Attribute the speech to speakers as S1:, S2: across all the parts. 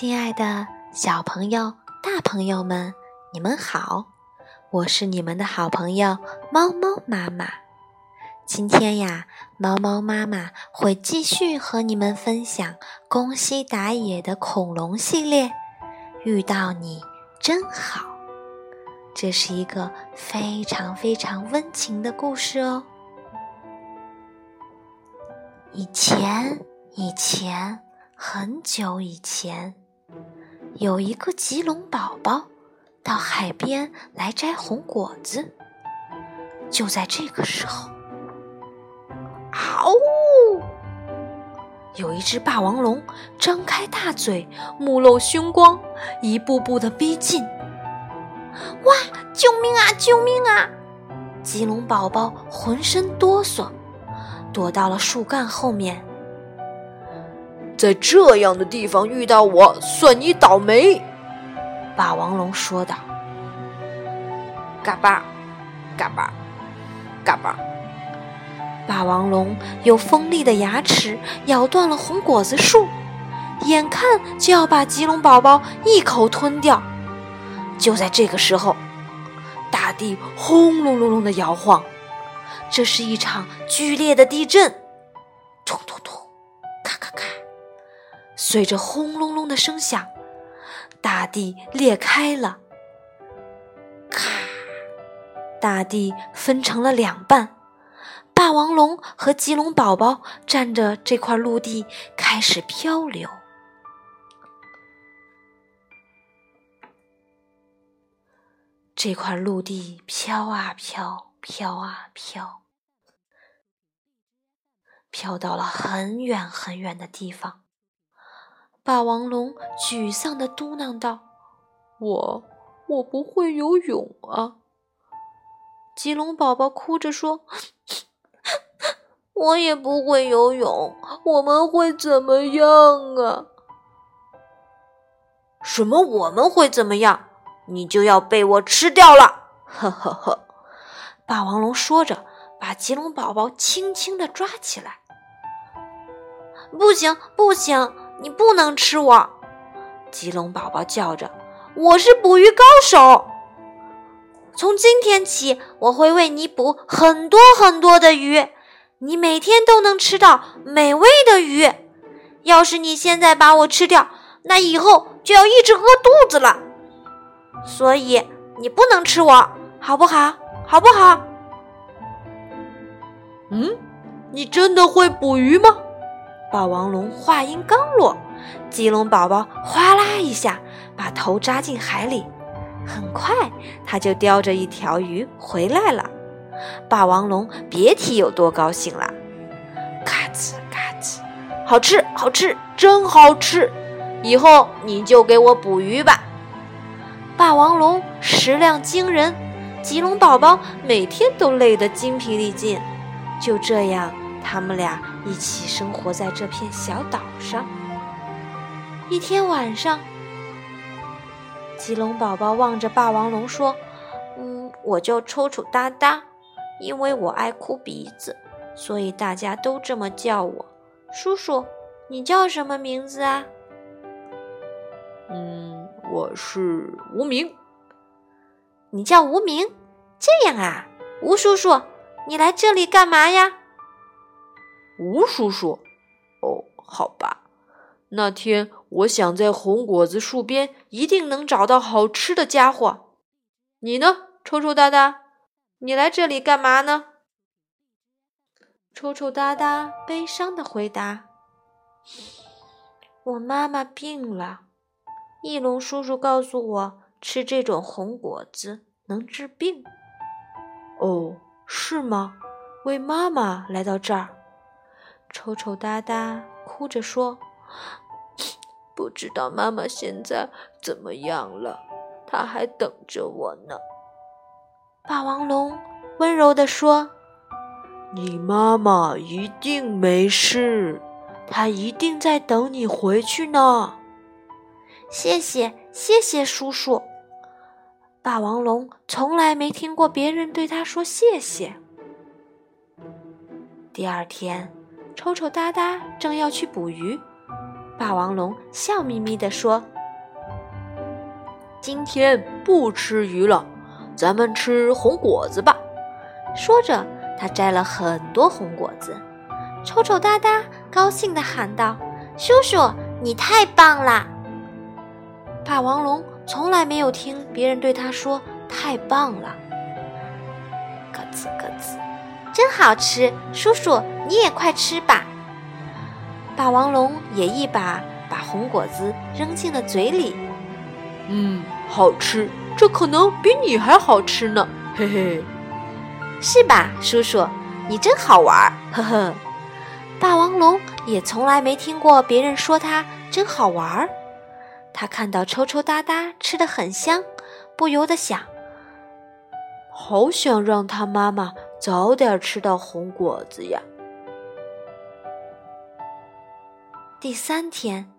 S1: 亲爱的小朋友、大朋友们，你们好！我是你们的好朋友猫猫妈妈。今天呀，猫猫妈妈会继续和你们分享宫西达也的恐龙系列。遇到你真好，这是一个非常非常温情的故事哦。以前，以前，很久以前。有一个棘龙宝宝到海边来摘红果子，就在这个时候，嗷！有一只霸王龙张开大嘴，目露凶光，一步步的逼近。哇！救命啊！救命啊！棘龙宝宝浑身哆嗦，躲到了树干后面。
S2: 在这样的地方遇到我，算你倒霉。”
S1: 霸王龙说道。
S2: 嘎巴，嘎巴，嘎巴！
S1: 霸王龙用锋利的牙齿咬断了红果子树，眼看就要把棘龙宝宝一口吞掉。就在这个时候，大地轰隆隆隆的摇晃，这是一场剧烈的地震。随着轰隆隆的声响，大地裂开了，咔！大地分成了两半，霸王龙和棘龙宝宝站着这块陆地开始漂流。这块陆地飘啊飘，飘啊飘，飘到了很远很远的地方。霸王龙沮丧地嘟囔道：“
S2: 我我不会游泳啊！”
S1: 棘龙宝宝哭着说：“我也不会游泳，我们会怎么样啊？”“
S2: 什么？我们会怎么样？你就要被我吃掉了！”呵呵呵！
S1: 霸王龙说着，把棘龙宝宝轻轻地抓起来。“不行，不行！”你不能吃我！棘龙宝宝叫着：“我是捕鱼高手，从今天起，我会为你捕很多很多的鱼，你每天都能吃到美味的鱼。要是你现在把我吃掉，那以后就要一直饿肚子了。所以你不能吃我，好不好？好不好？”
S2: 嗯，你真的会捕鱼吗？
S1: 霸王龙话音刚落，棘龙宝宝哗啦一下把头扎进海里，很快他就叼着一条鱼回来了。霸王龙别提有多高兴了，咔吱咔吱，好吃好吃，真好吃！以后你就给我捕鱼吧。霸王龙食量惊人，棘龙宝宝每天都累得精疲力尽。就这样。他们俩一起生活在这片小岛上。一天晚上，棘龙宝宝望着霸王龙说：“嗯，我叫抽抽哒哒，因为我爱哭鼻子，所以大家都这么叫我。叔叔，你叫什么名字啊？”“
S2: 嗯，我是无名。”“
S1: 你叫无名？这样啊，吴叔叔，你来这里干嘛呀？”
S2: 吴叔叔，哦，好吧。那天我想在红果子树边一定能找到好吃的家伙。你呢，抽抽哒哒？你来这里干嘛呢？
S1: 抽抽哒哒悲伤的回答：“我妈妈病了，翼龙叔叔告诉我，吃这种红果子能治病。”
S2: 哦，是吗？为妈妈来到这儿。
S1: 抽抽搭搭哭着说：“
S2: 不知道妈妈现在怎么样了，她还等着我呢。”
S1: 霸王龙温柔地说：“
S2: 你妈妈一定没事，她一定在等你回去呢。”
S1: 谢谢，谢谢叔叔。霸王龙从来没听过别人对他说谢谢。第二天。丑丑哒哒正要去捕鱼，霸王龙笑眯眯地说：“
S2: 今天不吃鱼了，咱们吃红果子吧。”
S1: 说着，他摘了很多红果子。丑丑哒哒高兴地喊道：“叔叔，你太棒了！”霸王龙从来没有听别人对他说“太棒了”。咯吱咯吱，真好吃！叔叔，你也快吃吧。霸王龙也一把把红果子扔进了嘴里。
S2: 嗯，好吃，这可能比你还好吃呢，嘿嘿。
S1: 是吧，叔叔？你真好玩，呵呵。霸王龙也从来没听过别人说它真好玩儿。他看到抽抽搭搭吃的很香，不由得想：
S2: 好想让他妈妈早点吃到红果子呀。
S1: 第三天，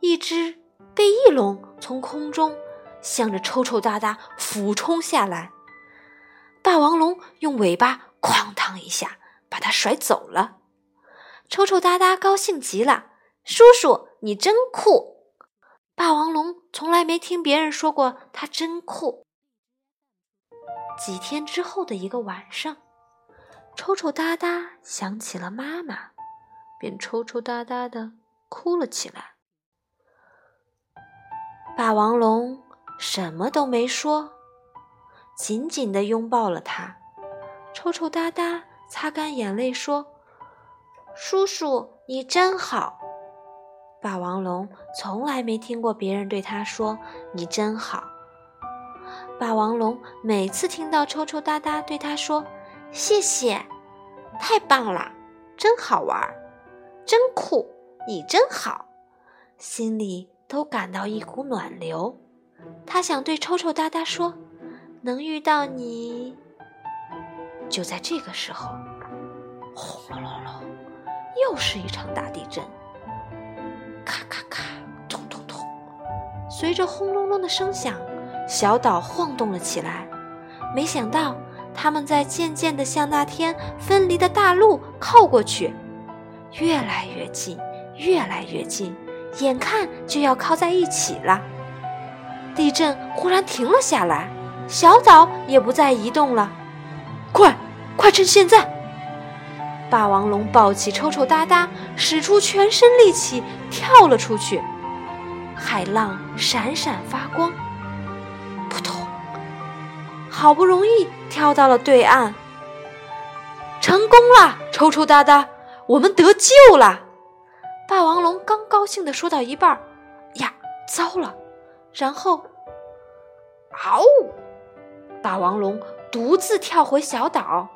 S1: 一只被翼龙从空中向着抽抽搭搭俯冲下来，霸王龙用尾巴哐当一下把它甩走了。抽抽搭搭高兴极了，叔叔你真酷！霸王龙从来没听别人说过他真酷。几天之后的一个晚上，抽抽搭搭想起了妈妈，便抽抽搭搭的哭了起来。霸王龙什么都没说，紧紧的拥抱了他。抽抽搭搭擦干眼泪说。叔叔，你真好。霸王龙从来没听过别人对他说“你真好”。霸王龙每次听到抽抽搭搭对他说“谢谢”，太棒了，真好玩，真酷，你真好，心里都感到一股暖流。他想对抽抽搭搭说：“能遇到你。”就在这个时候，轰隆隆隆。又是一场大地震，咔咔咔，咚咚咚。随着轰隆隆的声响，小岛晃动了起来。没想到，他们在渐渐地向那天分离的大陆靠过去，越来越近，越来越近，眼看就要靠在一起了。地震忽然停了下来，小岛也不再移动了。
S2: 快，快趁现在！
S1: 霸王龙抱起抽抽搭搭，使出全身力气跳了出去。海浪闪闪发光，扑通！好不容易跳到了对岸，
S2: 成功了！抽抽搭搭，我们得救了！
S1: 霸王龙刚高兴的说到一半，呀，糟了！然后，嗷！霸王龙独自跳回小岛，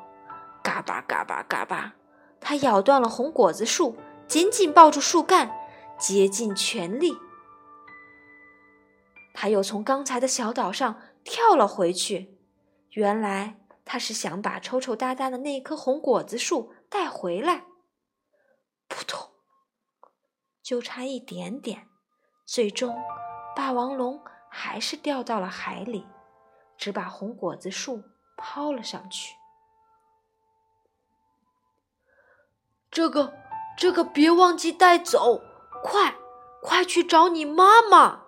S1: 嘎巴嘎巴嘎巴。它咬断了红果子树，紧紧抱住树干，竭尽全力。他又从刚才的小岛上跳了回去。原来他是想把抽抽搭搭的那棵红果子树带回来。扑通，就差一点点，最终霸王龙还是掉到了海里，只把红果子树抛了上去。
S2: 这个，这个别忘记带走！快，快去找你妈妈！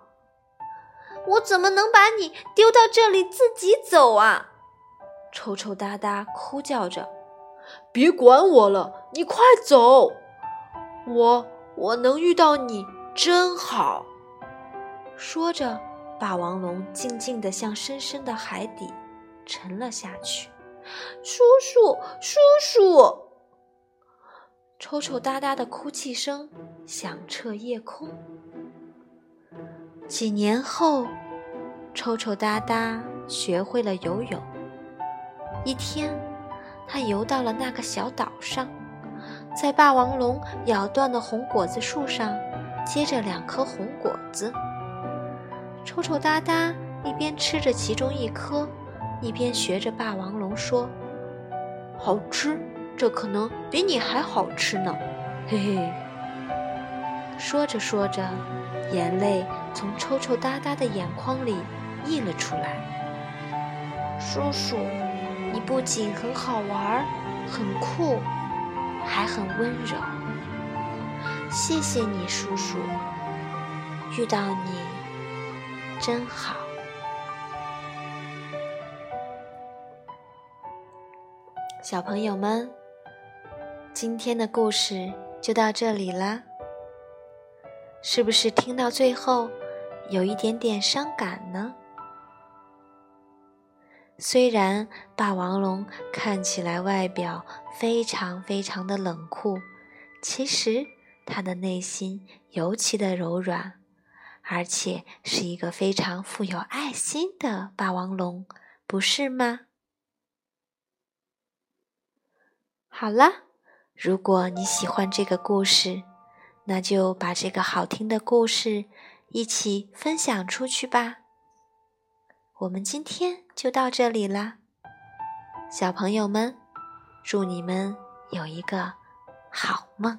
S1: 我怎么能把你丢到这里自己走啊？抽抽搭搭哭叫着：“
S2: 别管我了，你快走！我我能遇到你真好。”
S1: 说着，霸王龙静静地向深深的海底沉了下去。叔叔，叔叔！抽抽搭搭的哭泣声响彻夜空。几年后，抽抽搭搭学会了游泳。一天，他游到了那个小岛上，在霸王龙咬断的红果子树上结着两颗红果子。抽抽搭搭一边吃着其中一颗，一边学着霸王龙说：“
S2: 好吃。”这可能比你还好吃呢，嘿嘿。
S1: 说着说着，眼泪从抽抽搭搭的眼眶里溢了出来。叔叔，你不仅很好玩，很酷，还很温柔。谢谢你，叔叔，遇到你真好。小朋友们，今天的故事就到这里啦。是不是听到最后有一点点伤感呢？虽然霸王龙看起来外表非常非常的冷酷，其实它的内心尤其的柔软，而且是一个非常富有爱心的霸王龙，不是吗？好了，如果你喜欢这个故事，那就把这个好听的故事一起分享出去吧。我们今天就到这里啦，小朋友们，祝你们有一个好梦。